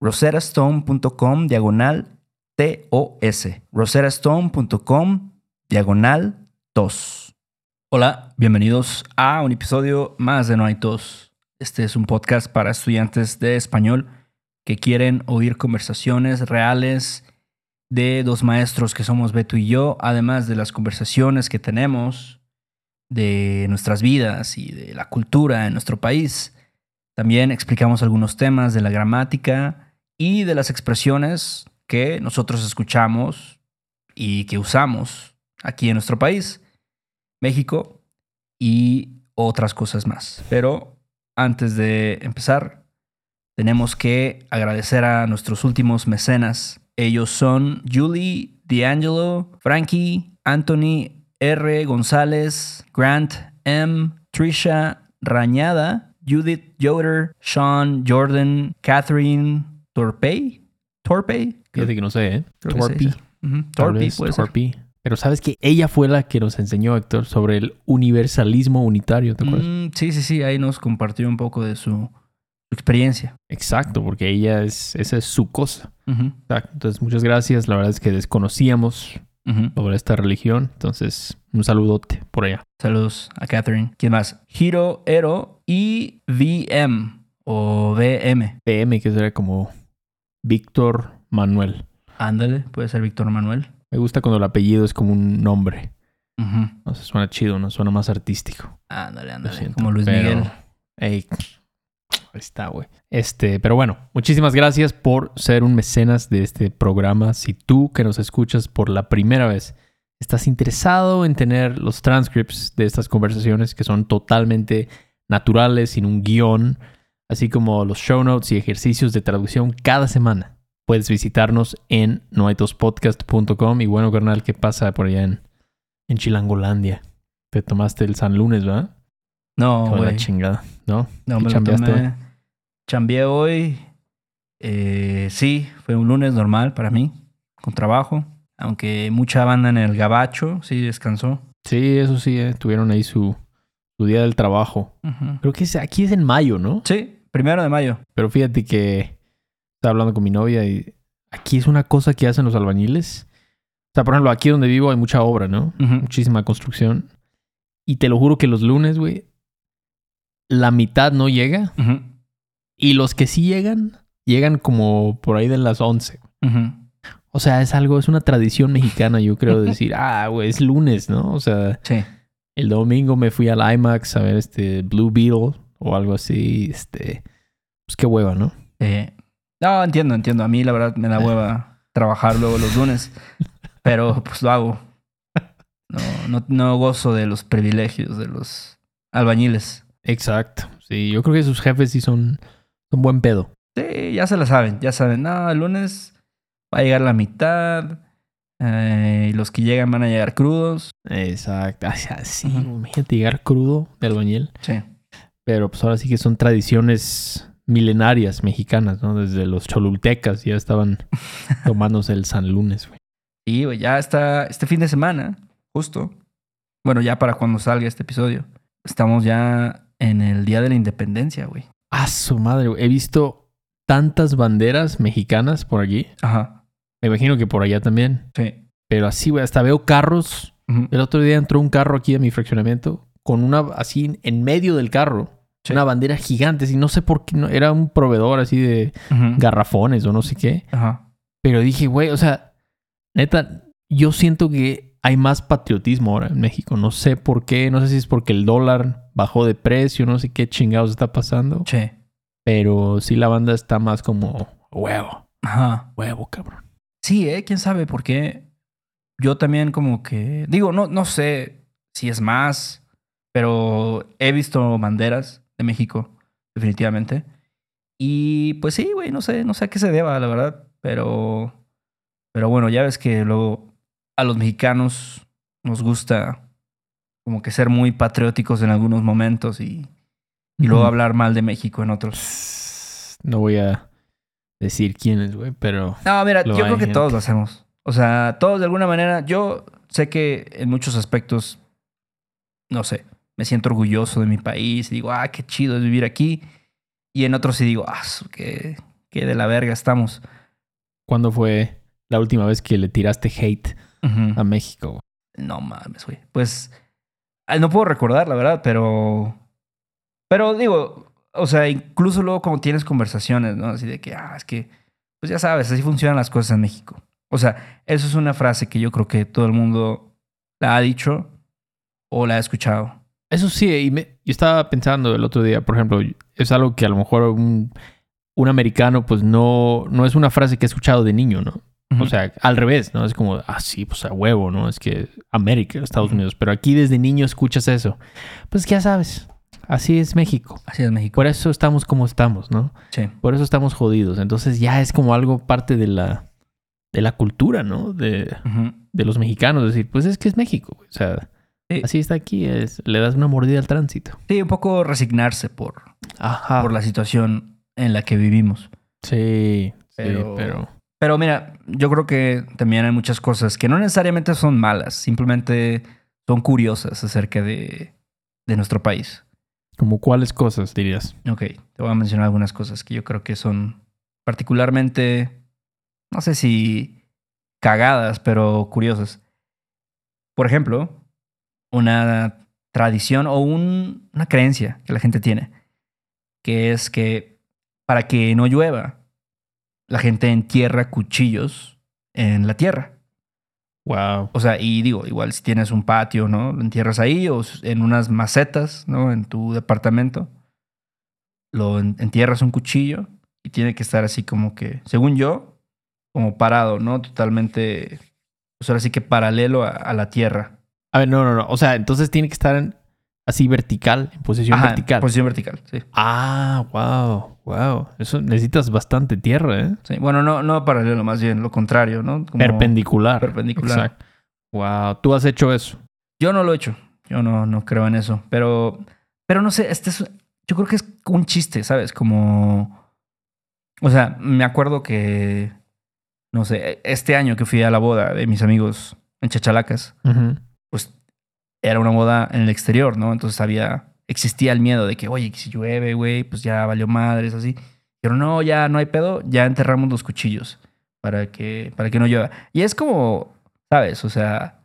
roserastone.com diagonal TOS. roserastone.com diagonal TOS. Hola, bienvenidos a un episodio más de No hay tos. Este es un podcast para estudiantes de español que quieren oír conversaciones reales de dos maestros que somos Beto y yo, además de las conversaciones que tenemos de nuestras vidas y de la cultura en nuestro país. También explicamos algunos temas de la gramática y de las expresiones que nosotros escuchamos y que usamos aquí en nuestro país, México, y otras cosas más. Pero antes de empezar, tenemos que agradecer a nuestros últimos mecenas. Ellos son Julie D'Angelo, Frankie, Anthony R. González, Grant M. Trisha Rañada, Judith Yoder, Sean Jordan, Catherine Torpey. Torpey. Fíjate que no sé, ¿eh? Vez puede ser. Torpy. Pero sabes que ella fue la que nos enseñó, Héctor, sobre el universalismo unitario, ¿te acuerdas? Mm, sí, sí, sí. Ahí nos compartió un poco de su, experiencia. Exacto, porque ella es, esa es su cosa. Exacto. Entonces, muchas gracias. La verdad es que desconocíamos sobre esta religión. Entonces, un saludote por allá. Saludos a Catherine. ¿Quién más? Hiro Ero y VM o VM. PM, que será como Víctor Manuel. Ándale, puede ser Víctor Manuel. Me gusta cuando el apellido es como un nombre. No sé, suena chido, no suena más artístico. Ándale, ándale. siento, Como Luis pero- Miguel. Ey, ahí está, güey. Este, pero bueno, muchísimas gracias por ser un mecenas de este programa. Si tú que nos escuchas por la primera vez estás interesado en tener los transcripts de estas conversaciones que son totalmente naturales, sin un guion, así como los show notes y ejercicios de traducción cada semana, puedes visitarnos en noaitospodcast.com. Y bueno, carnal, ¿qué pasa por allá en, en Chilangolandia? Te tomaste el San Lunes, ¿verdad? No, Con la güey. chingada, ¿no? No, ¿Qué me lo chambeaste tomé. Chambeé hoy. Eh, sí, fue un lunes normal para mí, con trabajo. Aunque mucha banda en el gabacho, sí descansó. Sí, eso sí, eh, tuvieron ahí su, su día del trabajo. Creo que es, aquí es en mayo, ¿no? Sí, primero de mayo. Pero fíjate que estaba hablando con mi novia y aquí es una cosa que hacen los albañiles. O sea, por ejemplo, aquí donde vivo hay mucha obra, ¿no? Muchísima construcción. Y te lo juro que los lunes, güey, la mitad no llega. Y los que sí llegan, llegan como por ahí de las 11. Ujú. O sea, es algo, es una tradición mexicana, yo creo, decir, ah, güey, es lunes, ¿no? O sea, Sí. el domingo me fui al IMAX a ver este Blue Beetle o algo así, este, pues qué hueva, ¿no? Eh, no, entiendo, entiendo. A mí la verdad me da hueva trabajar luego los lunes. Pero pues lo hago. No, no, no gozo de los privilegios de los albañiles. Exacto. Sí, yo creo que sus jefes sí son un buen pedo. Sí, ya se la saben, ya saben. No, el lunes va a llegar la mitad. eh, y los que llegan van a llegar crudos. Exacto. Ay, sí, Ujú. imagínate llegar crudo de albañil. Sí. Pero pues ahora sí que son tradiciones milenarias mexicanas, ¿no? Desde los cholultecas ya estaban tomándose el San Lunes, güey. Y güey, ya está este fin de semana, justo. Bueno, ya para cuando salga este episodio. Estamos ya en el Día de la Independencia, güey. Ah, su madre, güey. He visto tantas banderas mexicanas por allí. Ajá. Me imagino que por allá también. Sí. Pero así, güey, hasta veo carros. El otro día entró un carro aquí a mi fraccionamiento con una, así en medio del carro, Sí. una bandera gigante. Así, no sé por qué, no- era un proveedor así de garrafones o no sé qué. Ajá. Pero dije, güey, o sea, neta, yo siento que hay más patriotismo ahora en México. No sé por qué, no sé si es porque el dólar bajó de precio, no sé qué chingados está pasando. Sí. Pero sí la banda está más como huevo, Ajá. huevo, cabrón. Sí, ¿eh? ¿Quién sabe por qué? Yo también como que... Digo, no, no sé si es más, pero he visto banderas de México, definitivamente. Y pues sí, güey, no sé, no sé a qué se deba, la verdad. Pero... Pero bueno, ya ves que luego a los mexicanos nos gusta como que ser muy patrióticos en algunos momentos y, y luego hablar mal de México en otros. No voy a decir quién es, güey, pero No, mira, yo creo que gente. todos lo hacemos. O sea, todos de alguna manera. Yo sé que en muchos aspectos, no sé, me siento orgulloso de mi país y digo, ah, qué chido es vivir aquí. Y en otros sí digo, ah, qué, qué de la verga estamos. ¿cuándo fue la última vez que le tiraste hate a México? güey? No mames, güey. Pues ay, no puedo recordar, la verdad, pero. Pero digo, o sea, incluso luego como tienes conversaciones, ¿no? Así de que, ah, es que, pues ya sabes, así funcionan las cosas en México. O sea, eso es una frase que yo creo que todo el mundo la ha dicho o la ha escuchado. Eso sí, y me- yo estaba pensando el otro día, por ejemplo, es algo que a lo mejor un, un americano, pues no, no es una frase que he escuchado de niño, ¿no? O sea, al revés, ¿no? Es como, ah, sí, pues a huevo, ¿no? Es que América, Estados. Unidos. Pero aquí desde niño escuchas eso. Pues ya sabes, así es México. así es México. Por eso estamos como estamos, ¿no? Sí. Por eso estamos jodidos. Entonces ya es como algo parte de la, de la cultura, ¿no? De, de los mexicanos. Decir, pues es que es México. O sea, Sí. así está aquí. Es, le das una mordida al tránsito. Sí, un poco resignarse por, Ajá. por la situación en la que vivimos. Sí, Pero- sí, pero... Pero mira, yo creo que también hay muchas cosas que no necesariamente son malas, simplemente son curiosas acerca de, de nuestro país. ¿Como cuáles cosas dirías? Ok, te voy a mencionar algunas cosas que yo creo que son particularmente, no sé si cagadas, pero curiosas. Por ejemplo, una tradición o un- una creencia que la gente tiene, que es que para que no llueva, la gente entierra cuchillos en la tierra. Wow. O sea, y digo, igual si tienes un patio, ¿no? Lo entierras ahí o en unas macetas, ¿no? En tu departamento. Lo en- entierras un cuchillo y tiene que estar así como que, según yo, como parado, ¿no? Totalmente, pues ahora sí que paralelo a, a la tierra. A ver, no, no, no. O sea, entonces tiene que estar en- así vertical, en posición Ajá, vertical. Posición vertical, sí. Ah, wow, wow. Eso necesitas bastante tierra, ¿eh? Sí, Bueno, no, no paralelo, más bien lo contrario, ¿no? Como- Perpendicular. Perpendicular. Exacto. Wow, tú has hecho eso. Yo no lo he hecho. Yo no, no creo en eso. Pero, pero no sé, este es, yo creo que es un chiste, ¿sabes? Como. O sea, me acuerdo que. No sé, este año que fui a la boda de mis amigos en Chachalacas, era una boda en el exterior, ¿no? Entonces había. Existía el miedo de que, oye, que si llueve, güey, pues ya valió madres, así. Pero no, ya no hay pedo, ya enterramos los cuchillos para que, para que no llueva. Y es como, ¿sabes? O sea,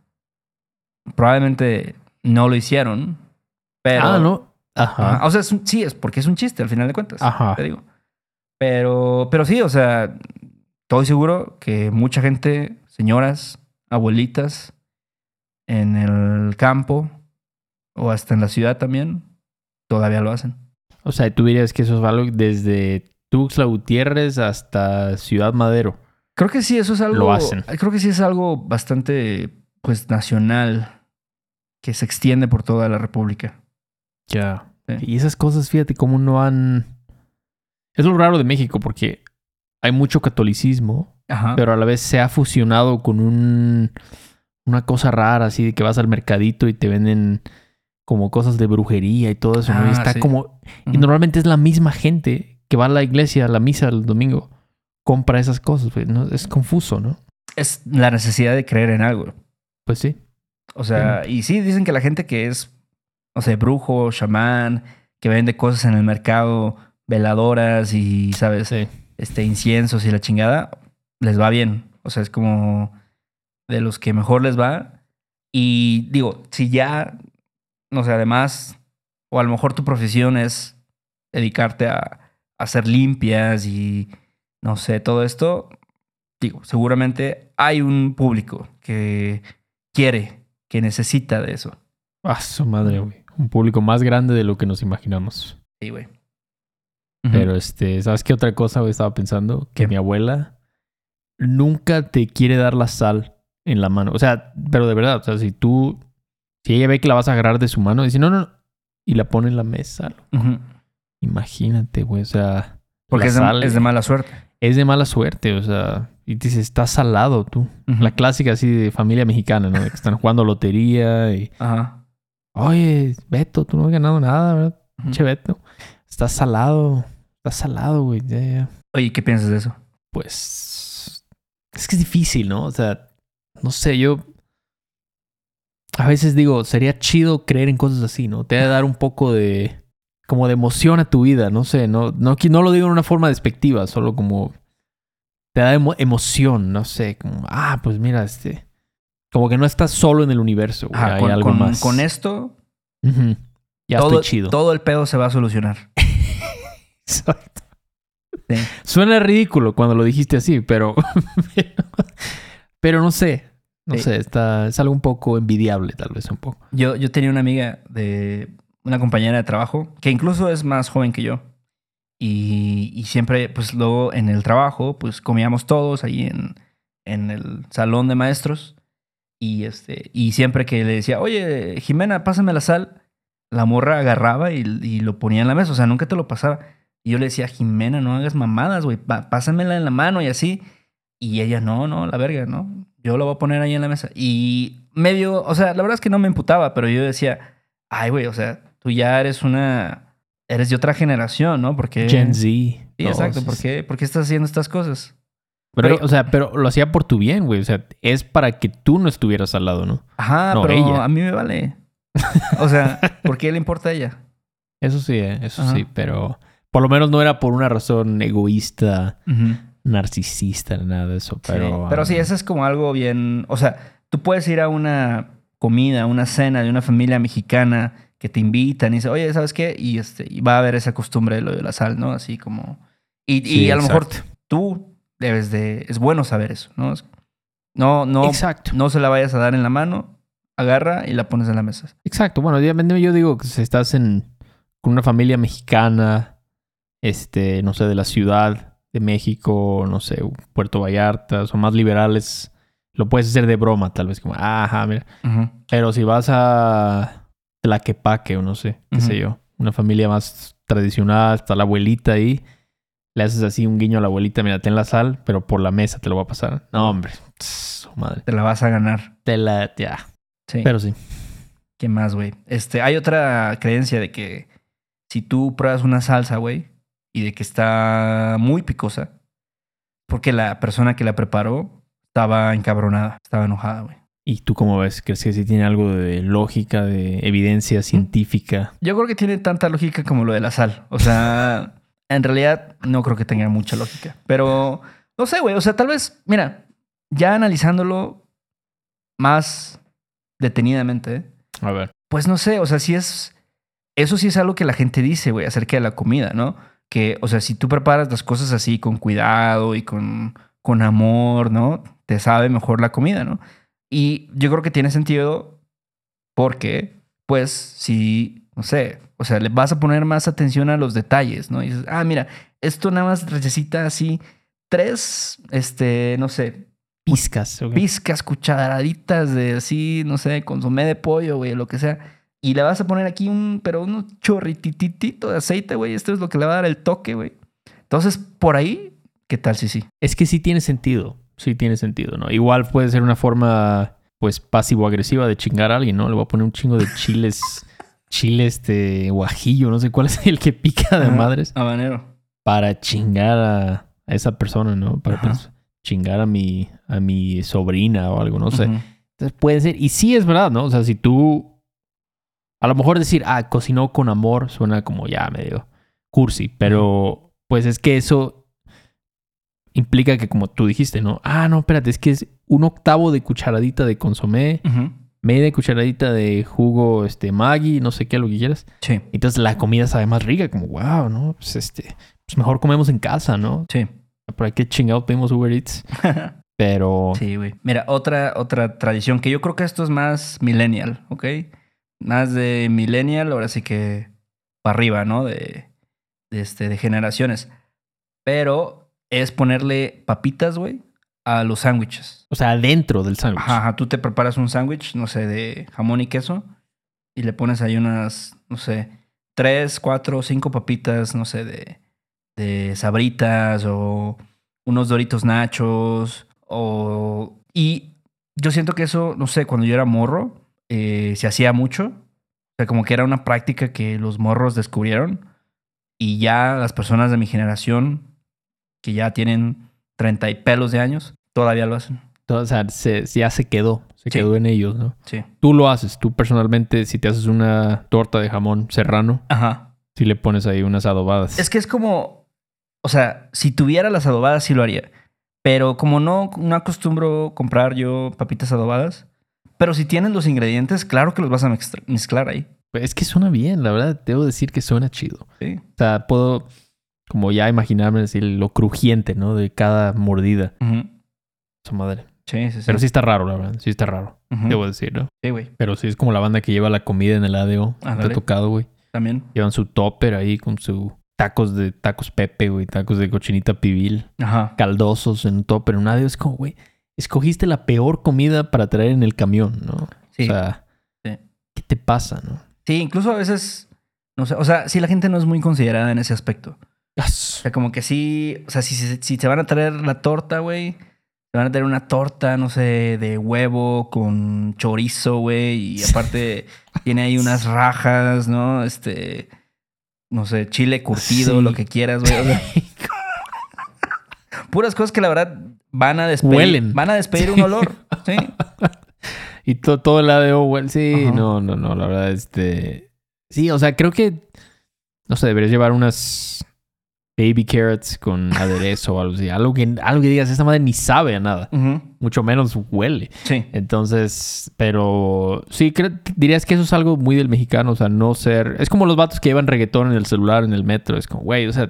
probablemente no lo hicieron, pero... Ah, no. Ajá. Ajá, O sea, es un- sí, es porque es un chiste al final de cuentas. Ajá. Te digo. Pero, pero sí, o sea, estoy seguro que mucha gente, señoras, abuelitas, en el campo o hasta en la ciudad también, todavía lo hacen. O sea, tú dirías que eso es algo desde Tuxtla Gutiérrez hasta Ciudad Madero. Creo que sí, eso es algo. Lo hacen. Creo que sí es algo bastante, pues, nacional que se extiende por toda la República. Ya. Sí. Y esas cosas, fíjate cómo no han... Es lo raro de México porque hay mucho catolicismo, Ajá. pero a la vez se ha fusionado con un... Una cosa rara, así de que vas al mercadito y te venden como cosas de brujería y todo eso, ¿no? Y Ah, está sí. como... Y normalmente es la misma gente que va a la iglesia, a la misa el domingo, compra esas cosas, pues, ¿no? Es confuso, ¿no? Es la necesidad de creer en algo. Pues sí. O sea, y sí, dicen que la gente que es, no sé, brujo, chamán, que vende cosas en el mercado, veladoras y, ¿sabes? Sí. Este, inciensos y la chingada, les va bien. O sea, es como de los que mejor les va. Y digo, si ya, no sé, además, o a lo mejor tu profesión es dedicarte a, a hacer limpias y, no sé, todo esto, digo, seguramente hay un público que quiere, que necesita de eso. Ah, su madre, güey. Un público más grande de lo que nos imaginamos. Sí, güey. Pero este, ¿sabes qué otra cosa güey, estaba pensando? Que ¿Qué? mi abuela nunca te quiere dar la sal en la mano. O sea, pero de verdad, o sea, si tú, si ella ve que la vas a agarrar de su mano, dice, no, no, no, y la pone en la mesa. Imagínate, güey, o sea, Porque es de, sal es de mala suerte. es de mala suerte, o sea, y dices, está salado tú. La clásica así de familia mexicana, ¿no? Que están jugando lotería y, Ajá. oye, Beto, tú no has ganado nada, ¿verdad? Ujú. Che, Beto, está salado, está salado, güey, ya. Oye, ¿qué piensas de eso? pues es que es difícil, ¿no? O sea, no sé, yo a veces digo, sería chido creer en cosas así, ¿no? Te ha de dar un poco de como de emoción a tu vida, no sé, no no no lo digo en una forma despectiva, solo como te da emo- emoción, no sé, como ah, pues mira, este como que no estás solo en el universo, güey, hay con, algo con- más. con esto. Ya todo, estoy chido. todo el pedo se va a solucionar. Exacto. Sí. Suena ridículo cuando lo dijiste así, pero. pero no sé. No Sí. sé, está, es algo un poco envidiable, tal vez un poco. Yo, yo tenía una amiga de una compañera de trabajo que incluso es más joven que yo. Y, y siempre, pues luego en el trabajo, pues comíamos todos ahí en, en el salón de maestros. Y, este, y siempre que le decía, oye, Jimena, pásame la sal, la morra agarraba y, y lo ponía en la mesa. O sea, nunca te lo pasaba. Y yo le decía, Jimena, no hagas mamadas, güey, pásamela en la mano y así. Y ella, no, no, la verga, no. Yo lo voy a poner ahí en la mesa. Y medio, o sea, la verdad es que no me emputaba, pero yo decía, ay, güey, o sea, tú ya eres una, eres de otra generación, ¿no? Porque... Gen Z. Sí, No, exacto. sí, ¿Por qué, ¿Por qué estás haciendo estas cosas? Pero, Pero- o sea, pero lo hacía por tu bien, güey. O sea, es para que tú no estuvieras al lado, ¿no? Ajá, No, pero ella. a mí me vale. O sea, ¿por qué le importa a ella? Eso sí, eh, eso Ajá. sí, pero por lo menos no era por una razón egoísta. Narcisista, nada de eso. Sí, Pero, Pero sí, ah, eso es como algo bien. O sea, tú puedes ir a una comida, una cena de una familia mexicana que te invitan y dice, oye, ¿sabes qué? Y, este, y va a haber esa costumbre de lo de la sal, ¿no? Así como. Y, y a lo mejor tú debes de. Es bueno saber eso, ¿no? No, no, Exacto. no se la vayas a dar en la mano, agarra y la pones en la mesa. Exacto. Bueno, obviamente yo digo que si estás en con una familia mexicana, este, no sé, de la ciudad de México, no sé, Puerto Vallarta, son más liberales, lo puedes hacer de broma, tal vez como, ajá, mira. Pero si vas a Tlaquepaque o no sé, qué sé yo, una familia más tradicional, está la abuelita ahí, le haces así un guiño a la abuelita, mira, ten la sal, pero por la mesa te lo va a pasar. No, hombre, su madre. Te la vas a ganar. Te la, ya. Sí. Pero sí. ¿Qué más, güey? Este, hay otra creencia de que si tú pruebas una salsa, güey, y de que está muy picosa, porque la persona que la preparó estaba encabronada, estaba enojada, güey. ¿Y tú cómo ves? ¿Crees que sí tiene algo de lógica, de evidencia científica? Yo creo que tiene tanta lógica como lo de la sal. O sea, en realidad no creo que tenga mucha lógica. Pero no sé, güey. O sea, tal vez, mira, ya analizándolo más detenidamente, ¿eh? A ver. Pues no sé, o sea, si es. Eso sí es algo que la gente dice, güey, acerca de la comida, ¿no? Que, o sea, si tú preparas las cosas así con cuidado y con, con amor, ¿no? Te sabe mejor la comida, ¿no? Y yo creo que tiene sentido porque, pues, si, no sé, o sea, le vas a poner más atención a los detalles, ¿no? Y dices, ah, mira, esto nada más necesita así tres, este, no sé, Pizcas. ok. pizcas, cucharaditas de así, no sé, consomé de pollo, güey, lo que sea. Y le vas a poner aquí un, pero un chorrititito de aceite, güey. Esto es lo que le va a dar el toque, güey. Entonces, por ahí, ¿qué tal si sí? Es que sí tiene sentido. Sí tiene sentido, ¿no? Igual puede ser una forma, pues, pasivo-agresiva de chingar a alguien, ¿no? Le voy a poner un chingo de chiles, chile este guajillo, no sé cuál es el que pica de Ajá, madres, Habanero. para chingar a, a esa persona, ¿no? Para Ajá. chingar a mi, a mi sobrina o algo, no sé. Entonces puede ser, y sí es verdad, ¿no? O sea, si tú, a lo mejor decir, ah, cocinó con amor, suena como ya medio cursi, pero pues es que eso implica que como tú dijiste, ¿no? Ah, no, espérate, es que es un octavo de cucharadita de consomé, media cucharadita de jugo, este, Maggi, no sé qué, lo que quieras. Sí, Entonces la comida sabe más rica, como, wow, ¿no? Pues este, pues mejor comemos en casa, ¿no? sí. Por ahí que chingado pedimos Uber Eats, pero... Sí, güey. Mira, otra, otra tradición que yo creo que esto es más millennial, ¿ok? Más de millennial, ahora sí que para arriba, ¿no? De, de, este, de generaciones. Pero es ponerle papitas, güey, a los sándwiches. O sea, dentro del sándwich. Ajá, ajá, tú te preparas un sándwich, no sé, de jamón y queso y le pones ahí unas, no sé, tres, cuatro, cinco papitas, no sé, de, de sabritas o unos doritos nachos o... Y yo siento que eso, no sé, cuando yo era morro, eh, se hacía mucho. O sea, como que era una práctica que los morros descubrieron y ya las personas de mi generación, que ya tienen 30 y pelos de años, todavía lo hacen. O sea, se- ya se quedó. Se Sí. quedó en ellos, ¿no? Sí. Tú lo haces. Tú personalmente, si te haces una torta de jamón serrano, Ajá. si le pones ahí unas adobadas. Es que es como, o sea, si tuviera las adobadas sí lo haría, pero como no, no acostumbro comprar yo papitas adobadas, pero si tienes los ingredientes, claro que los vas a mezcla- mezclar ahí. Es que suena bien, la verdad. Debo decir que suena chido. Sí. O sea, puedo como ya imaginarme decir lo crujiente, ¿no? De cada mordida. Ujú. Su madre. Sí, sí, sí. Pero sí está raro, la verdad. Sí está raro. Debo decir, ¿no? Sí, güey. Pero sí es como la banda que lleva la comida en el ADO. Te ha Ándale. tocado, güey. También. Llevan su topper ahí con su tacos de tacos Pepe, güey. Tacos de cochinita pibil. Ajá. caldosos en un topper, en un ADO. Es como, güey, escogiste la peor comida para traer en el camión, ¿no? Sí. O sea, Sí. ¿qué te pasa, no? Sí, incluso a veces, no sé, o sea, si la gente no es muy considerada en ese aspecto. O sea, como que sí, o sea, si, si, si te van a traer la torta, güey, te van a traer una torta, no sé, de huevo con chorizo, güey, y aparte tiene ahí unas rajas, ¿no? Este, no sé, chile curtido, Sí. lo que quieras, güey. o sea, puras cosas que la verdad van a despedir, Huelen. van a despedir un olor, sí. Y to- todo el ADO, güey. Sí, Ajá. no, no, no, la verdad, este. Sí, o sea, creo que. No sé, deberías llevar unas baby carrots con aderezo o algo así. Algo que, algo que digas, esta madre ni sabe a nada. Mucho menos huele. Sí. Entonces, pero sí, creo- dirías que eso es algo muy del mexicano, o sea, no ser... Es como los vatos que llevan reggaetón en el celular, en el metro, es como, güey, o sea,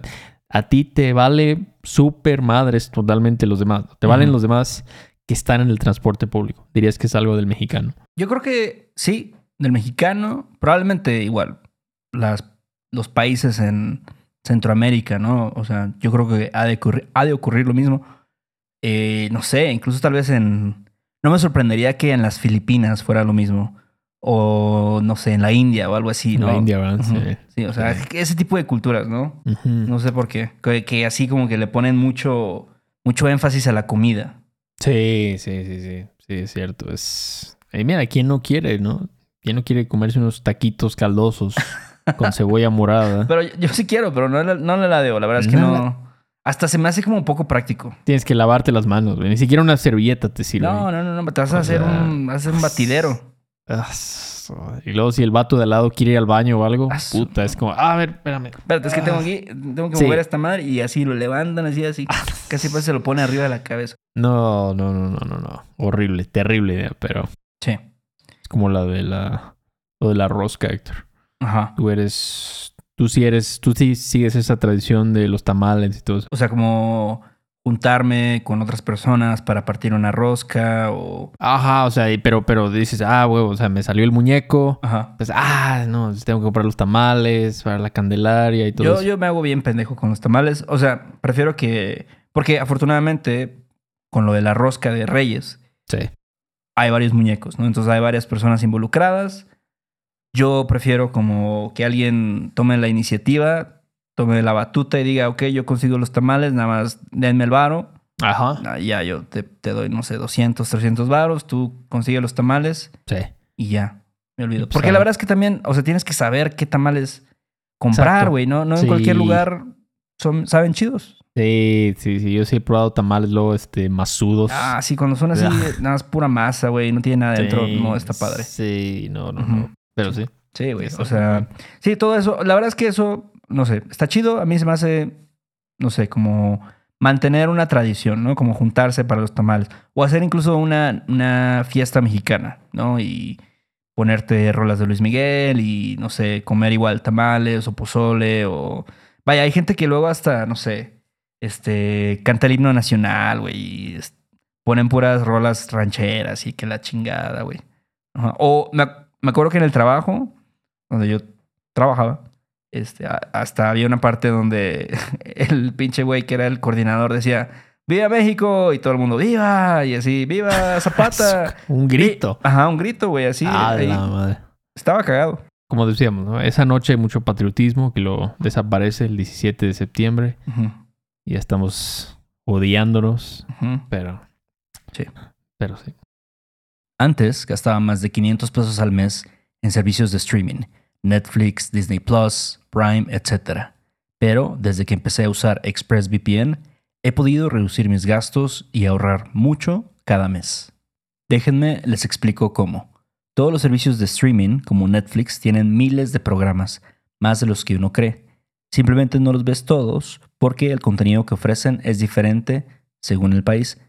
a ti te vale súper madres totalmente los demás, te valen los demás que están en el transporte público. Dirías que es algo del mexicano. Yo creo que sí, del mexicano, probablemente igual, las, los países en Centroamérica, ¿no? O sea, yo creo que ha de ocurrir, ha de ocurrir lo mismo. Eh, no sé, incluso tal vez en... No me sorprendería que en las Filipinas fuera lo mismo. O, no sé, en la India o algo así, ¿no? la India, ¿verdad? Sí. Sí, o sea, ese tipo de culturas, ¿no? No sé por qué. Que, que así como que le ponen mucho, mucho énfasis a la comida. Sí, sí, sí, sí, sí, es cierto. Es... Y mira, ¿quién no quiere, no? ¿Quién no quiere comerse unos taquitos caldosos con cebolla morada? Pero yo, yo sí quiero, pero no, no la ladeo. La verdad es que No no. Hasta se me hace como un poco práctico. Tienes que lavarte las manos, güey. Ni siquiera una servilleta te sirve. No, no, no, no. Te vas a O hacer, sea, un, vas a hacer un batidero. Ah, Y luego si el vato de al lado quiere ir al baño o algo, puta, es como, ah, a ver, espérame. Espérate, es que tengo aquí, tengo que Sí. mover a esta madre y así lo levantan, así, así. Casi pues se lo pone arriba de la cabeza. No, no, no, no, no, no. Horrible, terrible idea, pero Sí. es como la de la, lo de la rosca, Héctor. Ajá. Tú eres, tú sí eres, tú sí sigues esa tradición de los tamales y todo eso. O sea, como juntarme con otras personas para partir una rosca o... Ajá, o sea, pero, pero dices, ah, huevo, o sea, me salió el muñeco. Ajá. Pues, ah, no, tengo que comprar los tamales para la candelaria y todo Yo, eso. yo me hago bien pendejo con los tamales. O sea, prefiero que... Porque afortunadamente con lo de la rosca de Reyes, Sí. hay varios muñecos, ¿no? Entonces hay varias personas involucradas. Yo prefiero como que alguien tome la iniciativa, tome la batuta y diga, ok, yo consigo los tamales, nada más denme el varo. Ajá. Ah, ya, yo te, te doy, no sé, 200, 300 varos, tú consigues los tamales Sí. y ya, me olvido. Pues, Porque la verdad es que también, o sea, tienes que saber qué tamales comprar, güey, ¿no? No en Sí. cualquier lugar son, saben chidos. Sí, sí, sí. Yo sí he probado tamales luego, este, masudos. Ah, sí, cuando son así, Ah. nada más pura masa, güey, no tiene nada dentro, no está padre. Sí, no, no, no. Pero sí. Sí, güey. O sea, sí, todo eso. La verdad es que eso, no sé, está chido. A mí se me hace, no sé, como mantener una tradición, ¿no? Como juntarse para los tamales. O hacer incluso una, una fiesta mexicana, ¿no? Y ponerte rolas de Luis Miguel y, no sé, comer igual tamales o pozole o... Vaya, hay gente que luego hasta, no sé, este, canta el himno nacional, güey. y ponen puras rolas rancheras y que la chingada, güey. O me, me acuerdo que en el trabajo, donde yo trabajaba, este, hasta había una parte donde el pinche güey que era el coordinador decía, ¡Viva México! Y todo el mundo, ¡Viva! Y así, ¡Viva Zapata! Un grito. Ajá, un grito, güey, así. Ah, ahí. la madre. Estaba cagado. Como decíamos, ¿no? Esa noche hay mucho patriotismo que lo desaparece el 17 de septiembre. Y ya estamos odiándonos. Pero. Sí. Pero sí. Antes gastaba más de 500 pesos al mes en servicios de streaming, Netflix, Disney Plus, Prime, etc. Pero desde que empecé a usar ExpressVPN, he podido reducir mis gastos y ahorrar mucho cada mes. Déjenme les explico cómo. Todos los servicios de streaming, como Netflix, tienen miles de programas, más de los que uno cree. Simplemente no los ves todos porque el contenido que ofrecen es diferente según el país.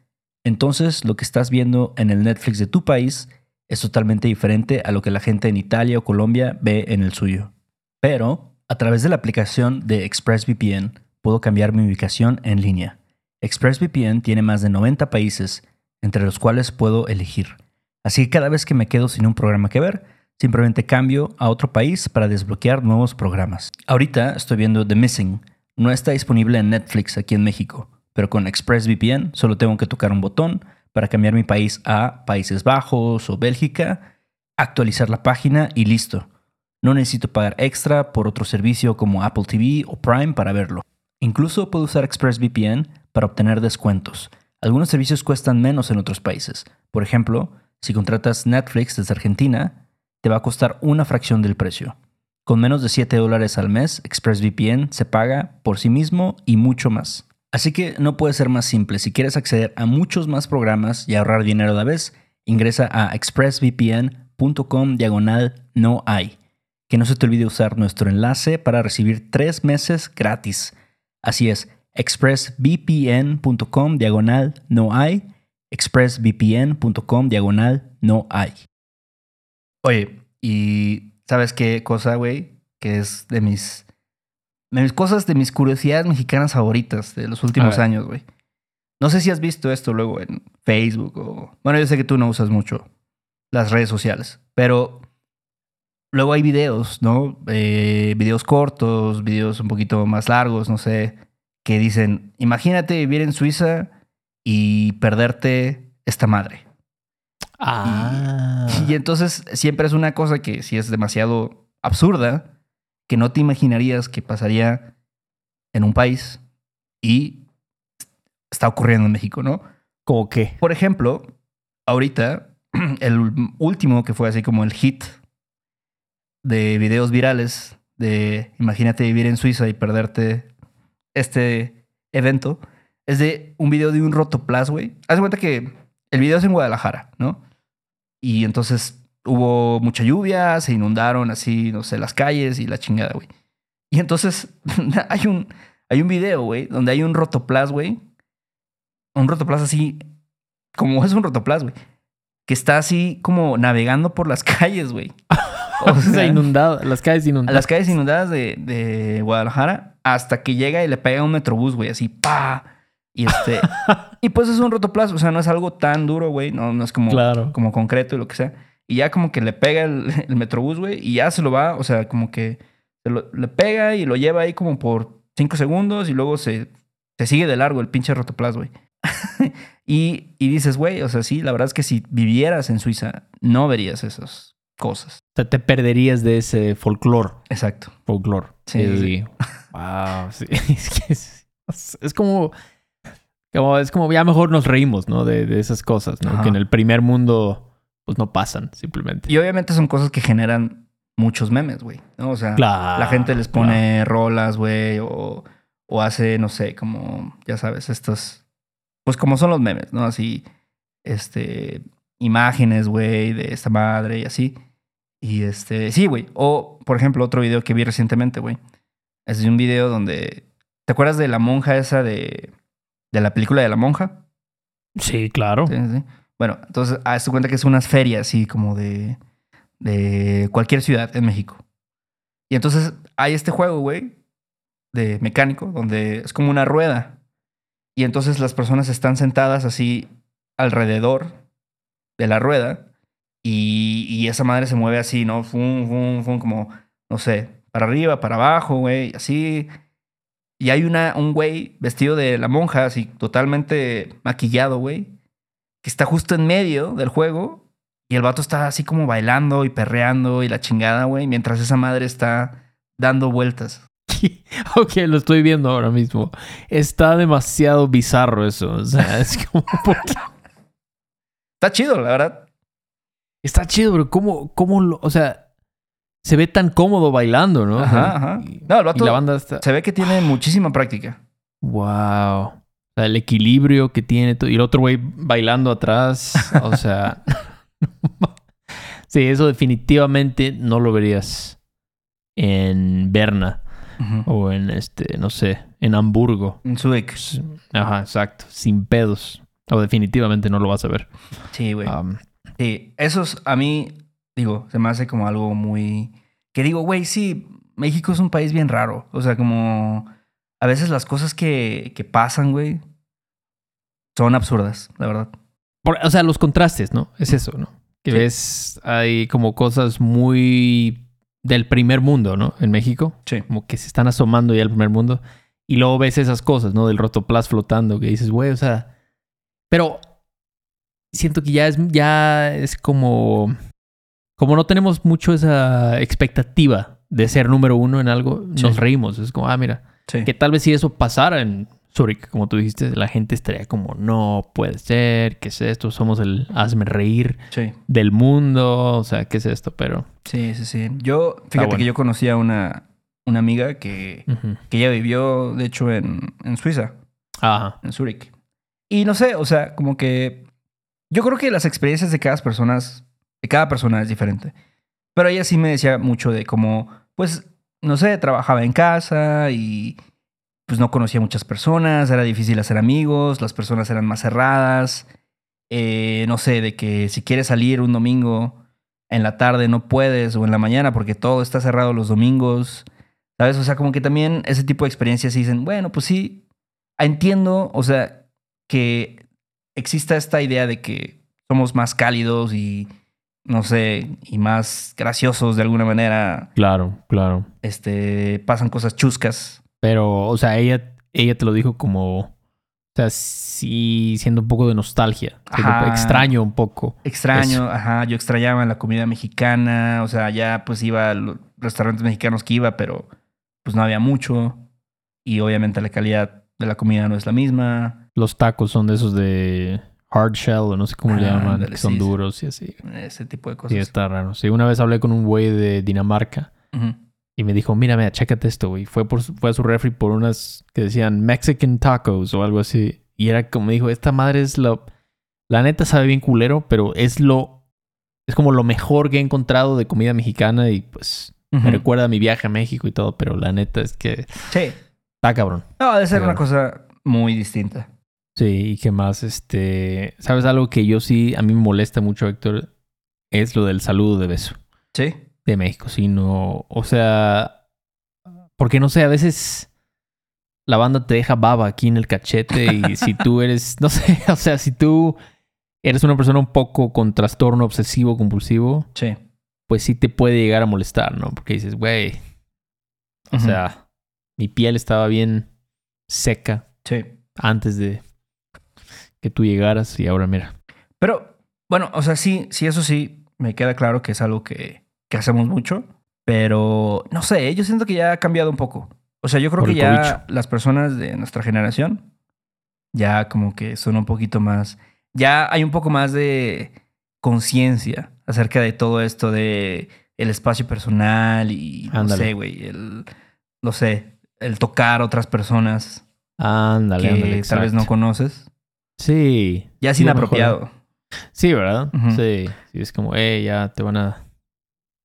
Entonces, lo que estás viendo en el Netflix de tu país es totalmente diferente a lo que la gente en Italia o Colombia ve en el suyo. Pero, a través de la aplicación de ExpressVPN, puedo cambiar mi ubicación en línea. ExpressVPN tiene más de 90 países, entre los cuales puedo elegir. Así que cada vez que me quedo sin un programa que ver, simplemente cambio a otro país para desbloquear nuevos programas. Ahorita estoy viendo The Missing. No está disponible en Netflix aquí en México, pero con ExpressVPN solo tengo que tocar un botón para cambiar mi país a Países Bajos o Bélgica, actualizar la página y listo. No necesito pagar extra por otro servicio como Apple TV o Prime para verlo. Incluso puedo usar ExpressVPN para obtener descuentos. Algunos servicios cuestan menos en otros países. Por ejemplo, si contratas Netflix desde Argentina, te va a costar una fracción del precio. Con menos de 7 dólares al mes, ExpressVPN se paga por sí mismo y mucho más. Así que no puede ser más simple. Si quieres acceder a muchos más programas y ahorrar dinero a la vez, ingresa a expressvpn.com diagonal no hay. Que no se te olvide usar nuestro enlace para recibir tres meses gratis. Así es, expressvpn.com diagonal no hay, expressvpn.com diagonal no hay. Oye, ¿y sabes qué cosa, güey? Que es de mis, mis cosas, de mis curiosidades mexicanas favoritas de los últimos años, güey. No sé si has visto esto luego en Facebook o... Bueno, yo sé que tú no usas mucho las redes sociales, pero luego hay videos, ¿no? Eh, videos cortos, videos un poquito más largos, no sé, que dicen, imagínate vivir en Suiza y perderte esta madre. Ah. Y entonces siempre es una cosa que si es demasiado absurda, que no te imaginarías que pasaría en un país y está ocurriendo en México, ¿no? ¿Cómo qué? Por ejemplo, ahorita, el último que fue así como el hit de videos virales de imagínate vivir en Suiza y perderte este evento, es de un video de un rotoplas, güey. Haz de cuenta que el video es en Guadalajara, ¿no? Y entonces hubo mucha lluvia, se inundaron así, no sé, las calles y la chingada, güey. Y entonces hay un, hay un video, güey, donde hay un rotoplas, güey. Un rotoplas así, como es un rotoplas, güey. Que está así como navegando por las calles, güey. O sea, inundado, las calles inundadas. las calles inundadas de, de Guadalajara hasta que llega y le pega un metrobús, güey, así, pa. Y este. y pues es un rotoplas, o sea, no es algo tan duro, güey. No, no es como, Claro. como concreto y lo que sea. Y ya como que le pega el, el metrobús, güey, y ya se lo va, o sea, como que se lo- le pega y lo lleva ahí como por cinco segundos y luego se, se sigue de largo el pinche rotoplas, güey. y, y dices, güey, o sea, sí, la verdad es que si vivieras en Suiza, no verías esas cosas. O sea, te perderías de ese folclore. Exacto. Folclore. Sí, sí. Wow. Sí. Es que es, es como, como. Es como ya mejor nos reímos, ¿no? De, de esas cosas, ¿no? Ajá. Que en el primer mundo, pues no pasan, simplemente. Y obviamente son cosas que generan muchos memes, güey. ¿no? O sea, Claro, la gente les pone rolas, güey, o, o hace, no sé, como, ya sabes, estos, pues como son los memes, ¿no? Así, este, imágenes, güey, de esta madre y así. Y este, sí, güey. O, por ejemplo, otro video que vi recientemente, güey. Es de un video donde, ¿te acuerdas de la monja esa de, de la película de la monja? Sí, claro. Sí, sí. Bueno, entonces, haz cuenta que es unas ferias así como de, de cualquier ciudad en México. Y entonces hay este juego, güey, de mecánico, donde es como una rueda. Y entonces las personas están sentadas así alrededor de la rueda. Y, y esa madre se mueve así, ¿no? Fum, fum, fum, como, no sé, para arriba, para abajo, güey, así. Y hay una, un güey vestido de la monja, así totalmente maquillado, güey, que está justo en medio del juego. Y el vato está así como bailando y perreando y la chingada, güey, mientras esa madre está dando vueltas. ok, lo estoy viendo ahora mismo. Está demasiado bizarro eso. O sea, es como. Está chido, la verdad. Está chido, pero ¿cómo, cómo lo. O sea, se ve tan cómodo bailando, ¿no? Ajá, ajá. No, el vato la banda está. se ve que tiene muchísima práctica. Wow. O sea, el equilibrio que tiene. Y el otro güey bailando atrás. O sea. sí, eso definitivamente no lo verías en Berna o en este, no sé, en Hamburgo. En Zurich. Pues, Ajá, exacto. Sin pedos. O definitivamente no lo vas a ver. Sí, güey. Um, Sí, eso es, a mí, digo, se me hace como algo muy... Que digo, güey, sí, México es un país bien raro. O sea, como a veces las cosas que, que pasan, güey, son absurdas, la verdad. por- o sea, los contrastes, ¿no? Es eso, ¿no? Que Sí. ves, hay como cosas muy del primer mundo, ¿no? En México. Sí. Como que se están asomando ya al primer mundo. Y luego ves esas cosas, ¿no? Del rotoplas flotando, que dices, güey, o sea. Pero siento que ya es, ya es como. Como no tenemos mucho esa expectativa de ser número uno en algo, Sí. nos reímos. Es como, ah, mira, Sí. que tal vez si eso pasara en Zurich, como tú dijiste, la gente estaría como, no puede ser, ¿qué es esto? Somos el hazme reír Sí. del mundo, o sea, ¿qué es esto? Pero. Sí, sí, sí. Yo, fíjate bueno. que yo conocí a una, una amiga que, ujú. que ella vivió, de hecho, en, en Suiza, Ajá. en Zurich. Y no sé, o sea, como que yo creo que las experiencias de cada persona, de cada persona es diferente. Pero ella sí me decía mucho de cómo, pues, no sé, trabajaba en casa y pues no conocía muchas personas, era difícil hacer amigos, las personas eran más cerradas. Eh, no sé, de que si quieres salir un domingo en la tarde no puedes o en la mañana porque todo está cerrado los domingos. ¿Sabes? O sea, como que también ese tipo de experiencias dicen, bueno, pues sí, entiendo, o sea, que exista esta idea de que somos más cálidos y, no sé, y más graciosos de alguna manera, Claro, claro. este, pasan cosas chuscas. Pero, o sea, ella, ella te lo dijo como. O sea, sí, siendo un poco de nostalgia. Ajá. extraño un poco. Extraño, ajá, yo extrañaba la comida mexicana, o sea, ya pues iba a los restaurantes mexicanos que iba, pero pues no había mucho y obviamente la calidad de la comida no es la misma, Los tacos son de esos de hard shell, o no sé cómo le llaman, que son sí, sí. duros y así. ese tipo de Sí, cosas. está raro. Sí, una vez hablé con un güey de Dinamarca y me dijo, mira, mira, chécate esto, güey. Fue, por, fue a su refri por unas que decían Mexican tacos o algo así. Y era como me dijo, esta madre es lo... La neta sabe bien culero, pero es lo... Es como lo mejor que he encontrado de comida mexicana y pues me recuerda a mi viaje a México y todo, pero la neta es que Sí. está cabrón. No, debe ser una cosa muy distinta. Sí, y qué más, este... ¿Sabes algo que yo sí, a mí me molesta mucho, Héctor? Es lo del saludo de beso. Sí. de México, sino, o sea, porque no sé, a veces la banda te deja baba aquí en el cachete y si tú eres, no sé, o sea, si tú eres una persona un poco con trastorno obsesivo compulsivo, Sí. pues sí te puede llegar a molestar, ¿no? Porque dices, güey, o sea, mi piel estaba bien seca Sí. antes de... que tú llegaras y ahora mira. Pero, bueno, o sea, sí, sí, eso sí, me queda claro que es algo que, que hacemos mucho, pero no sé, yo siento que ya ha cambiado un poco. O sea, yo creo Por que ya cobicho. las personas de nuestra generación ya como que son un poquito más, ya hay un poco más de conciencia acerca de todo esto de el espacio personal y no sé, güey, el, no sé, el tocar a otras personas Ándale, que ándale. tal vez no conoces. Sí. Ya es mejor, inapropiado. Sí, ¿verdad? Sí. Sí, es como, eh, ya te van a.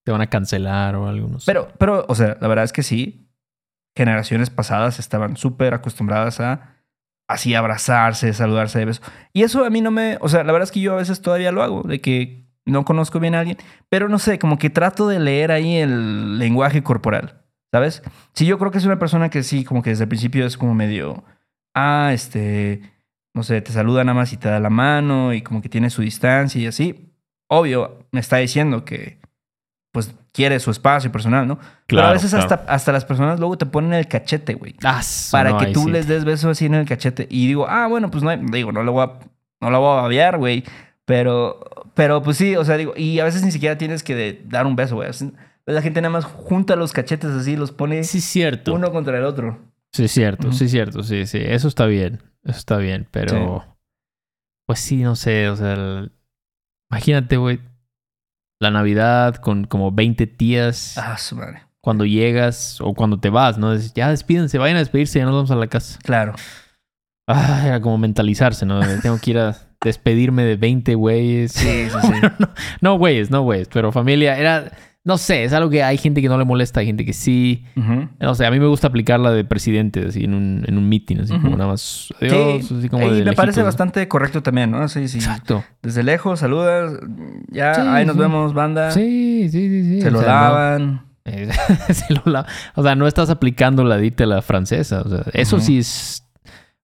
Te van a cancelar o algo, no sé. Pero, pero, o sea, la verdad es que sí, generaciones pasadas estaban súper acostumbradas a así abrazarse, saludarse de beso. Y eso a mí no me, o sea, la verdad es que yo a veces todavía lo hago, de que no conozco bien a alguien, pero no sé, como que trato de leer ahí el lenguaje corporal, ¿sabes? Sí, yo creo que es una persona que sí, como que desde el principio es como medio, ah, este, no sé, te saluda nada más y te da la mano y como que tiene su distancia y así. Obvio, me está diciendo que pues quiere su espacio personal, ¿no? Pero a veces hasta, hasta las personas luego te ponen el cachete, güey. Ah, Para no, que tú sí. les des beso así en el cachete. Y digo, ah, bueno, pues no hay- digo, no lo voy a, no lo voy a babear, güey. Pero, pero pues sí, o sea, digo, y a veces ni siquiera tienes que de- dar un beso, güey. La gente nada más junta los cachetes así, los pone Sí, cierto. uno contra el otro. Sí, es cierto, sí, es cierto, sí, sí. Eso está bien. Eso está bien, pero. Pues sí, no sé, o sea. el- Imagínate, güey. La Navidad con como 20 tías. Ah, su madre. Cuando llegas o cuando te vas, ¿no? Dices, ya despídense, vayan a despedirse, ya nos vamos a la casa. Claro. Ah, era como mentalizarse, ¿no? Tengo que ir a despedirme de 20 güeyes. Sí, sí, sí. no, no güeyes, no güeyes, pero familia era. No sé, es algo que hay gente que no le molesta, hay gente que sí. Ujú. No sé, a mí me gusta aplicar la de presidente, así en un, en un meeting, así como nada más. Adiós, Sí, así como y de me parece ¿no? bastante correcto también, ¿no? Sí, sí. Exacto. Desde lejos, saludas, ya, Sí, ahí nos sí. vemos, banda. Sí, sí, sí, sí. Se o lo no- lavan. Eh, se lo lava. O sea, no estás aplicando la dita la francesa. O sea, eso sí es.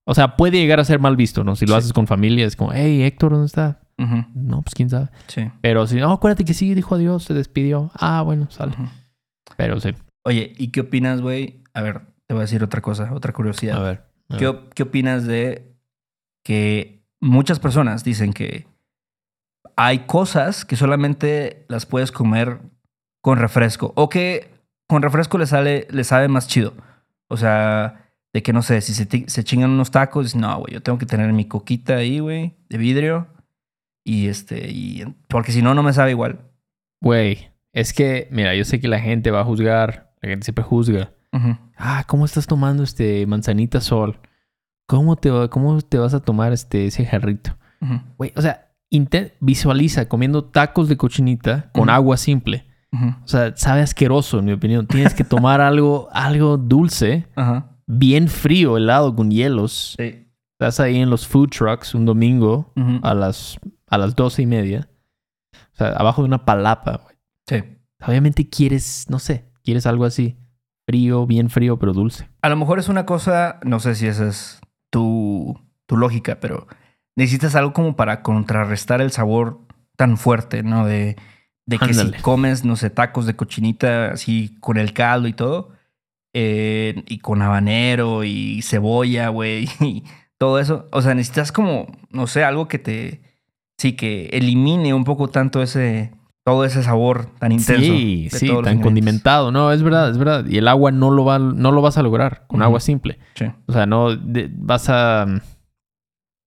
O sea, puede llegar a ser mal visto, ¿no? Si lo haces con familia, es como, hey, Héctor, ¿dónde está? No, pues quién sabe. Sí. Pero si, no, acuérdate que sí, dijo adiós, se despidió. Ah, bueno, sale. Pero sí. Oye, ¿y qué opinas, güey? A ver, te voy a decir otra cosa, otra curiosidad. A ver. a ¿Qué, ver. qué opinas de que muchas personas dicen que hay cosas que solamente las puedes comer con refresco o que con refresco le sale le sabe más chido? O sea, de que no sé, si se, se chingan unos tacos, no, güey, yo tengo que tener mi coquita ahí, güey, de vidrio y este y porque si no no me sabe igual. Güey, es que, mira, yo sé que la gente va a juzgar, la gente siempre juzga. Ah, ¿cómo estás tomando este manzanita sol? ¿Cómo te, va- cómo te vas a tomar este ese jarrito? Güey, o sea, visualiza comiendo tacos de cochinita con agua simple. O sea, sabe asqueroso, en mi opinión. Tienes que tomar algo, algo dulce, bien frío, helado con hielos. Sí. Estás ahí en los food trucks un domingo a las, a las doce y media. O sea, abajo de una palapa. güey. Sí. Obviamente quieres, no sé, quieres algo así. Frío, bien frío, pero dulce. A lo mejor es una cosa, no sé si esa es tu, tu lógica, pero necesitas algo como para contrarrestar el sabor tan fuerte, ¿no? De, de que Ándale. si comes, no sé, tacos de cochinita así con el caldo y todo, eh, y con habanero y cebolla, güey, y todo eso. O sea, necesitas como, no sé, algo que te, sí, que elimine un poco tanto ese, todo ese sabor tan intenso. Sí, sí, tan condimentado. No, es verdad, es verdad. Y el agua no lo, va, no lo vas a lograr con agua simple. Sí. O sea, no de- vas a.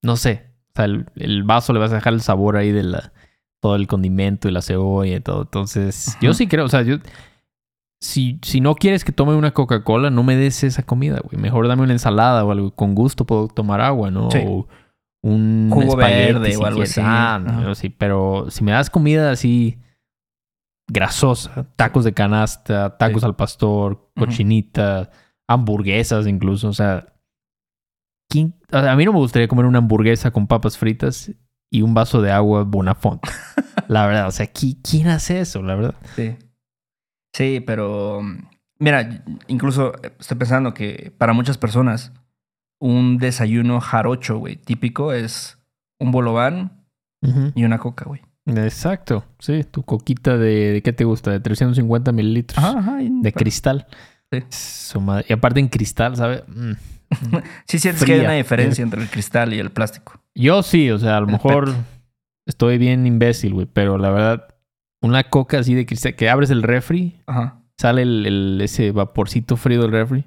No sé. O sea, el, el vaso le vas a dejar el sabor ahí de la, todo el condimento y la cebolla y todo. Entonces, yo sí creo, o sea, yo. Si, si no quieres que tome una Coca-Cola, no me des esa comida, güey. Mejor dame una ensalada o algo. Con gusto puedo tomar agua, ¿no? Sí. O un Jugo verde si o algo así. Ah, no, Ajá. sí, pero si me das comida así grasosa, tacos de canasta, tacos Sí. al pastor, cochinita, hamburguesas incluso, o sea, ¿quién- o sea, a mí no me gustaría comer una hamburguesa con papas fritas y un vaso de agua Bonafont. la verdad, o sea, ¿qui- ¿quién hace eso, la verdad? Sí. Sí, pero mira, incluso estoy pensando que para muchas personas un desayuno jarocho, güey, típico es un bolobán y una coca, güey. Exacto, sí, tu coquita de, ¿de qué te gusta? De 350 mililitros Ajá, y- de cristal. Sí. Su madre. Y aparte en cristal, ¿sabes? Mm. Sí sientes que hay una diferencia entre el cristal y el plástico. Yo sí, o sea, a lo El mejor PET. estoy bien imbécil, güey, pero la verdad, una coca así de cristal, que abres el refri, Ajá. sale el, el- ese vaporcito frío del refri,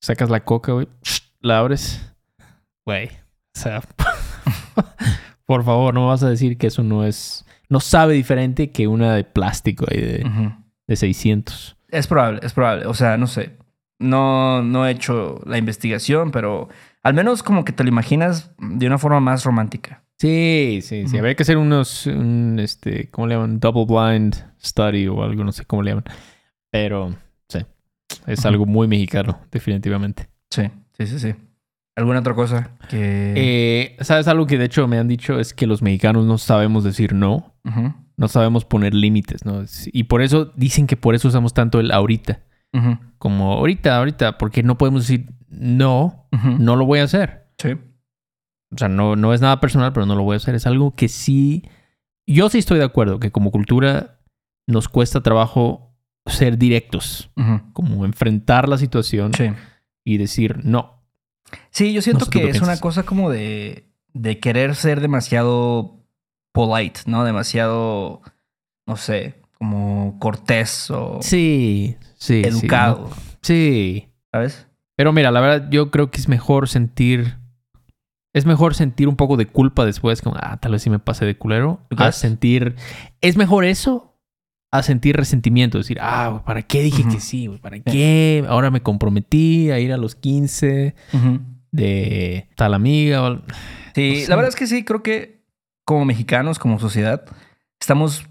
sacas la coca, güey, la abres, güey, o sea, por favor, no me vas a decir que eso no es, no sabe diferente que una de plástico ahí de, Ujú. de 600. Es probable, es probable. O sea, no sé. No, no he hecho la investigación, pero al menos como que te lo imaginas de una forma más romántica. Sí, sí, sí. Habría que hacer unos, un, este, ¿cómo le llaman? Double blind study o algo, no sé cómo le llaman. Pero, sí, es algo muy mexicano, definitivamente. Sí, sí, sí, sí. ¿Alguna otra cosa que... Eh, ¿Sabes algo que de hecho me han dicho? Es que los mexicanos no sabemos decir no, no sabemos poner límites, ¿no? Y por eso dicen que por eso usamos tanto el ahorita. Como ahorita, ahorita, porque no podemos decir no, no lo voy a hacer. Sí. O sea, no, no es nada personal, pero no lo voy a hacer. Es algo que sí. Yo sí estoy de acuerdo que como cultura nos cuesta trabajo ser directos, como enfrentar la situación Sí. Y decir no. Sí, yo siento No sé tú que es una cosa como de, de querer ser demasiado polite, ¿no? Demasiado, no sé, como cortés o Sí, sí. educado, Sí, ¿no? sí. ¿sabes? Pero mira, la verdad, yo creo que es mejor sentir. Es mejor sentir un poco de culpa después, como, ah, tal vez sí me pasé de culero. ¿Tú A sentir. Es mejor eso a sentir resentimiento. Decir, ah, ¿para qué dije que sí? ¿Para qué? Ahora me comprometí a ir a los 15 Ujú. de tal amiga. o Sí, No sé. la verdad es que sí, creo que como mexicanos, como sociedad, estamos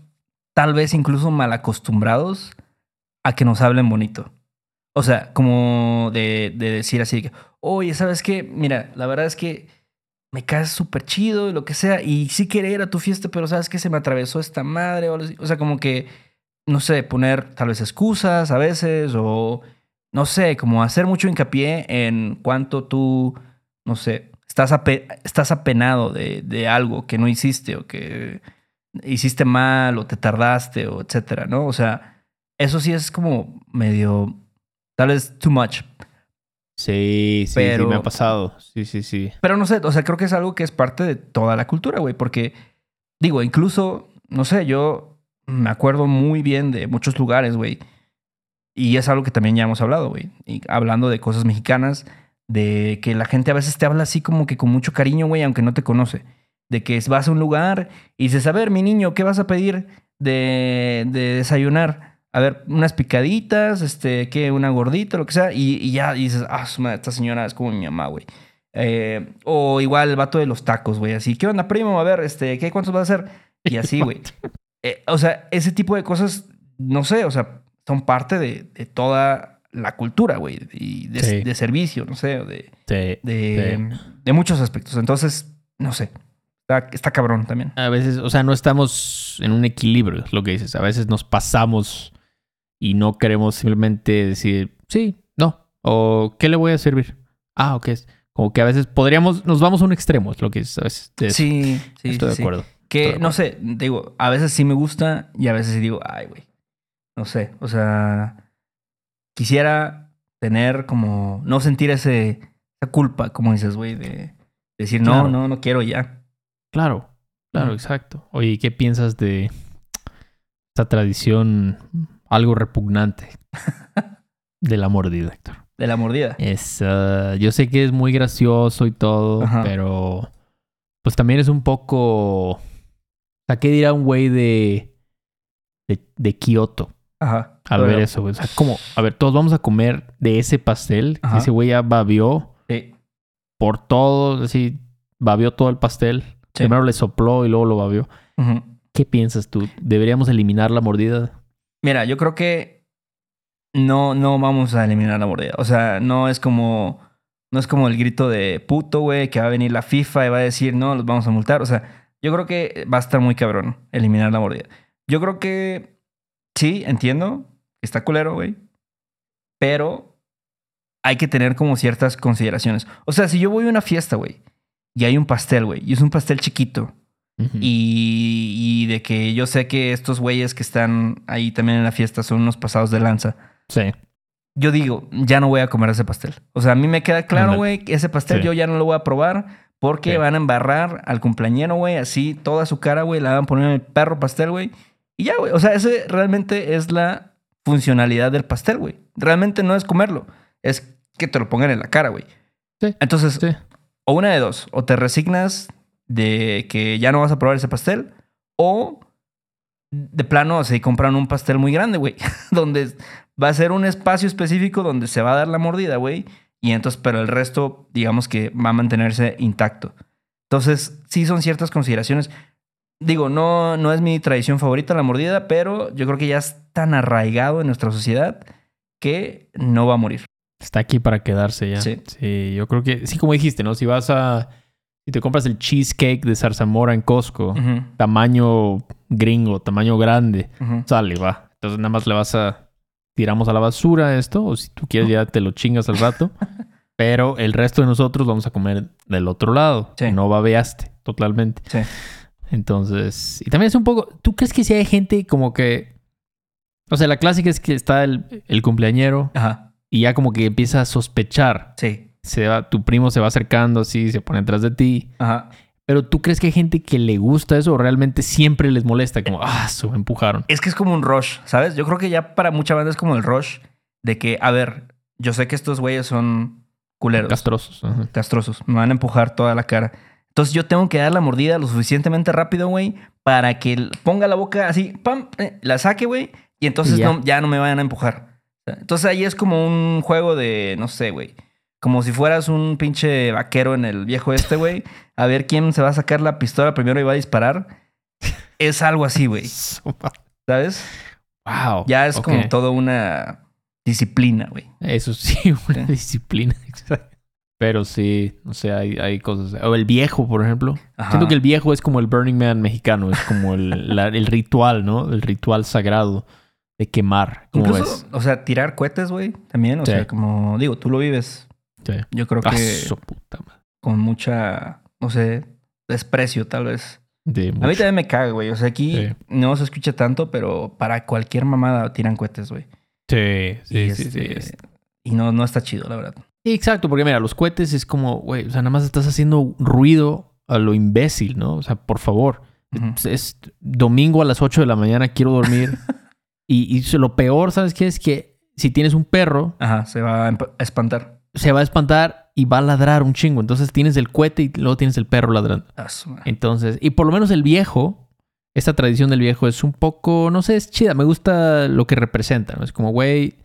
tal vez incluso mal acostumbrados a que nos hablen bonito. O sea, como de, de decir así, que, oye, ¿sabes qué? Mira, la verdad es que me caes súper chido y lo que sea, y sí quería ir a tu fiesta, pero ¿sabes qué? Se me atravesó esta madre o algo así. O sea, como que, no sé, poner tal vez excusas a veces o, no sé, como hacer mucho hincapié en cuánto tú, no sé, estás, ape- estás apenado de, de algo que no hiciste o que hiciste mal o te tardaste o etcétera, ¿no? O sea, eso sí es como medio, tal vez too much. Sí, sí, Pero- sí, me ha pasado. Sí, sí, sí. Pero no sé, o sea, creo que es algo que es parte de toda la cultura, güey, porque digo, incluso, no sé, yo me acuerdo muy bien de muchos lugares, güey, y es algo que también ya hemos hablado, güey, hablando de cosas mexicanas, de que la gente a veces te habla así como que con mucho cariño, güey, aunque no te conoce, de que vas a un lugar y dices, a ver, mi niño, ¿qué vas a pedir de, de desayunar? A ver, unas picaditas, este, ¿qué? Una gordita, lo que sea, y, ya dices, ah, esta señora es como mi mamá, güey. Eh, o igual el vato de los tacos, güey. Así, ¿qué onda, primo? A ver, este, ¿qué cuántos vas a hacer? Y así, güey. Eh, o sea, ese tipo de cosas, no sé, o sea, son parte de, de toda la cultura, güey. Y de, Sí. de servicio, no sé, de, Sí. de, de muchos aspectos. Entonces, no sé. Está, está cabrón también. A veces, o sea, no estamos en un equilibrio, es lo que dices. A veces nos pasamos y no queremos simplemente decir, sí, no. O, ¿qué le voy a servir? Ah, ok. Como que a veces podríamos, nos vamos a un extremo, es lo que es. A veces de eso. Sí, sí, Estoy de sí. acuerdo. Que, no sé, digo, a veces sí me gusta y a veces sí digo, ay, güey. No sé, o sea, quisiera tener como, no sentir ese, esa culpa, como dices, güey, de decir, no, Claro. no, no quiero ya. Claro, claro, exacto. Oye, ¿y ¿qué piensas de esta tradición algo repugnante de la mordida, Héctor? De la mordida. Es, ah, yo sé que es muy gracioso y todo, Ajá. pero pues también es un poco... Sea, ¿qué dirá un güey de, de, de Kioto Ajá. al ver eso? güey? O sea, como, a ver, todos vamos a comer de ese pastel. Ajá. Ese güey ya babió Sí. por todo, así, babió todo el pastel. Sí. Primero le sopló y luego lo babió. ¿Qué piensas tú? ¿Deberíamos eliminar la mordida? Mira, yo creo que no, no vamos a eliminar la mordida. O sea, no es como, no es como el grito de puto, güey, que va a venir la FIFA y va a decir, no, los vamos a multar. O sea, yo creo que va a estar muy cabrón eliminar la mordida. Yo creo que sí, entiendo, que está culero, güey. Pero hay que tener como ciertas consideraciones. O sea, si yo voy a una fiesta, güey, y hay un pastel, güey, y es un pastel chiquito, y, y de que yo sé que estos güeyes que están ahí también en la fiesta son unos pasados de lanza. Sí. yo digo, ya no voy a comer ese pastel. O sea, a mí me queda claro, güey, que ese pastel Sí. yo ya no lo voy a probar porque Sí. van a embarrar al cumpleañero, güey, así toda su cara, güey, la van a poner en el perro pastel, güey. Y ya, güey. O sea, ese realmente es la funcionalidad del pastel, güey. Realmente no es comerlo, es que te lo pongan en la cara, güey. Sí. Entonces, Sí. o una de dos, o te resignas de que ya no vas a probar ese pastel, o de plano se compran un pastel muy grande, güey, donde va a ser un espacio específico donde se va a dar la mordida, güey, y entonces, pero el resto, digamos que va a mantenerse intacto. Entonces, sí son ciertas consideraciones. Digo, no, no es mi tradición favorita la mordida, pero yo creo que ya es tan arraigado en nuestra sociedad que no va a morir. Está aquí para quedarse ya. Sí. Sí, yo creo que, sí, como dijiste, ¿no? Si vas a, si te compras el cheesecake de zarzamora en Costco, Ujú, tamaño gringo, tamaño grande, ujú. sale, va. Entonces nada más le vas a, tiramos a la basura esto, o si tú quieres ya te lo chingas al rato. Pero el resto de nosotros vamos a comer del otro lado. Sí. No babeaste totalmente. Sí. Entonces, y también es un poco, ¿tú crees que si hay gente como que, o sea, la clásica es que está el, el cumpleañero Ajá. y ya como que empieza a sospechar, Sí. se va, tu primo se va acercando así, se pone atrás de ti, Ajá. Pero ¿tú crees que hay gente que le gusta eso o realmente siempre les molesta? Como, ah, se me empujaron. Es que es como un rush, ¿sabes? Yo creo que ya para mucha banda es como el rush de que, a ver, yo sé que estos güeyes son culeros, Castrosos. ajá. castrosos, me van a empujar toda la cara. Entonces yo tengo que dar la mordida lo suficientemente rápido, güey, para que ponga la boca así, pam, eh, la saque, güey, y entonces Y ya. No, ya no me vayan a empujar. Entonces ahí es como un juego de, no sé, güey. Como si fueras un pinche vaquero en el viejo este, güey. A ver quién se va a sacar la pistola primero y va a disparar. Es algo así, güey. ¿Sabes? Wow. Ya es como toda una disciplina, güey. Eso sí, una Sí. disciplina. Pero sí, o sea, hay, hay cosas. O el viejo, por ejemplo. Ajá. Siento que el viejo es como el Burning Man mexicano, es como el, la- el ritual, ¿no? El ritual sagrado de quemar. ¿Cómo Incluso, ves? o sea, tirar cohetes, güey, también. O Sí. sea, como digo, tú lo vives. Sí. Yo creo que su puta madre. con mucha, no sé, desprecio, tal vez. De A mí también me caga, güey. O sea, aquí Sí. no se escucha tanto, pero para cualquier mamada tiran cohetes, güey. Sí, sí, y, sí, sí, este, es- y no, no está chido, la verdad. Exacto, porque mira, los cohetes es como, güey, o sea, nada más estás haciendo ruido a lo imbécil, ¿no? O sea, por favor. Es, es domingo a las 8 de la mañana, quiero dormir. y, y lo peor, ¿sabes qué? Es que si tienes un perro, Ajá, se va a espantar. Se va a espantar y va a ladrar un chingo. Entonces tienes el cohete y luego tienes el perro ladrando. Entonces, y por lo menos el viejo, esta tradición del viejo es un poco, no sé, es chida. Me gusta lo que representa, ¿no? Es como, güey,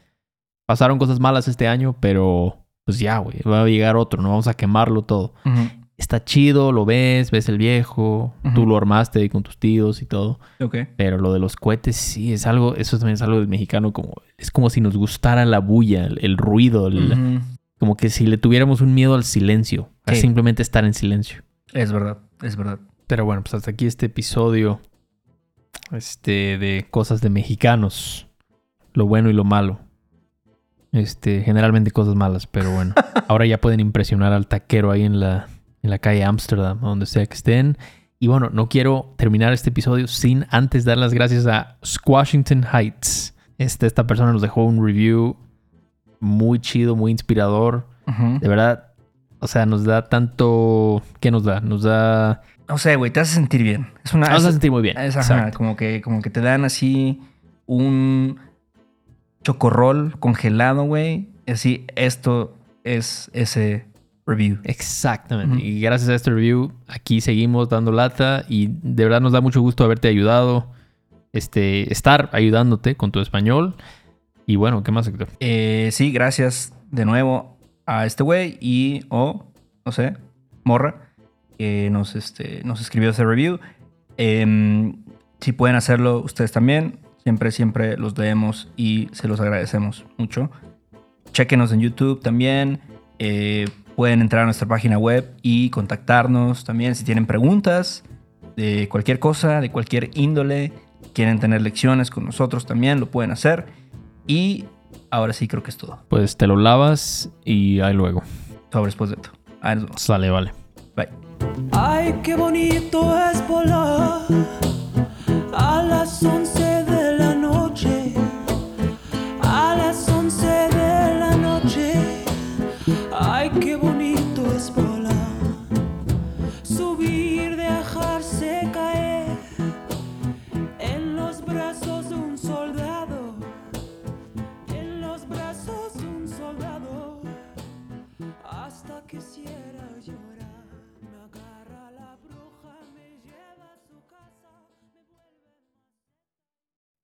pasaron cosas malas este año, pero pues ya, güey, va a llegar otro, no vamos a quemarlo todo. Está chido, lo ves, ves el viejo, tú lo armaste con tus tíos y todo. Ok. Pero lo de los cohetes sí es algo, eso también es algo del mexicano, como es como si nos gustara la bulla, el, el ruido, el-. Como que si le tuviéramos un miedo al silencio, a Sí. simplemente estar en silencio. Es verdad, es verdad. Pero bueno, pues hasta aquí este episodio este, de cosas de mexicanos, lo bueno y lo malo. Este, generalmente cosas malas, pero bueno. Ahora ya pueden impresionar al taquero ahí en la, en la calle Ámsterdam, a donde sea que estén. Y bueno, no quiero terminar este episodio sin antes dar las gracias a Squashington Heights. Este, esta persona nos dejó un review muy chido, muy inspirador. De verdad, o sea, nos da tanto... ¿Qué nos da? Nos da... No sé, güey, te hace sentir bien. Es una. Nos es- hace sentir muy bien. es, ajá, como que, como que te dan así un chocorrol congelado, güey. Así, esto es ese review. Exactamente. Y gracias a este review, aquí seguimos dando lata y de verdad nos da mucho gusto haberte ayudado, este, estar ayudándote con tu español. Y bueno, ¿qué más, Héctor? Eh, sí, gracias de nuevo a este güey y, o, no sé, Morra, que nos, este, nos escribió ese review. Em, si pueden hacerlo ustedes también, siempre, siempre los leemos y se los agradecemos mucho. Chequenos en YouTube también. eh, pueden entrar a nuestra página web y contactarnos también si tienen preguntas de cualquier cosa, de cualquier índole. Quieren tener lecciones con nosotros también, lo pueden hacer. Y ahora sí creo que es todo. Pues te lo lavas y ahí luego. Sobres posdeto. Ahí nos vemos. Sale, vale. Bye. Ay, qué bonito es volar a las 11.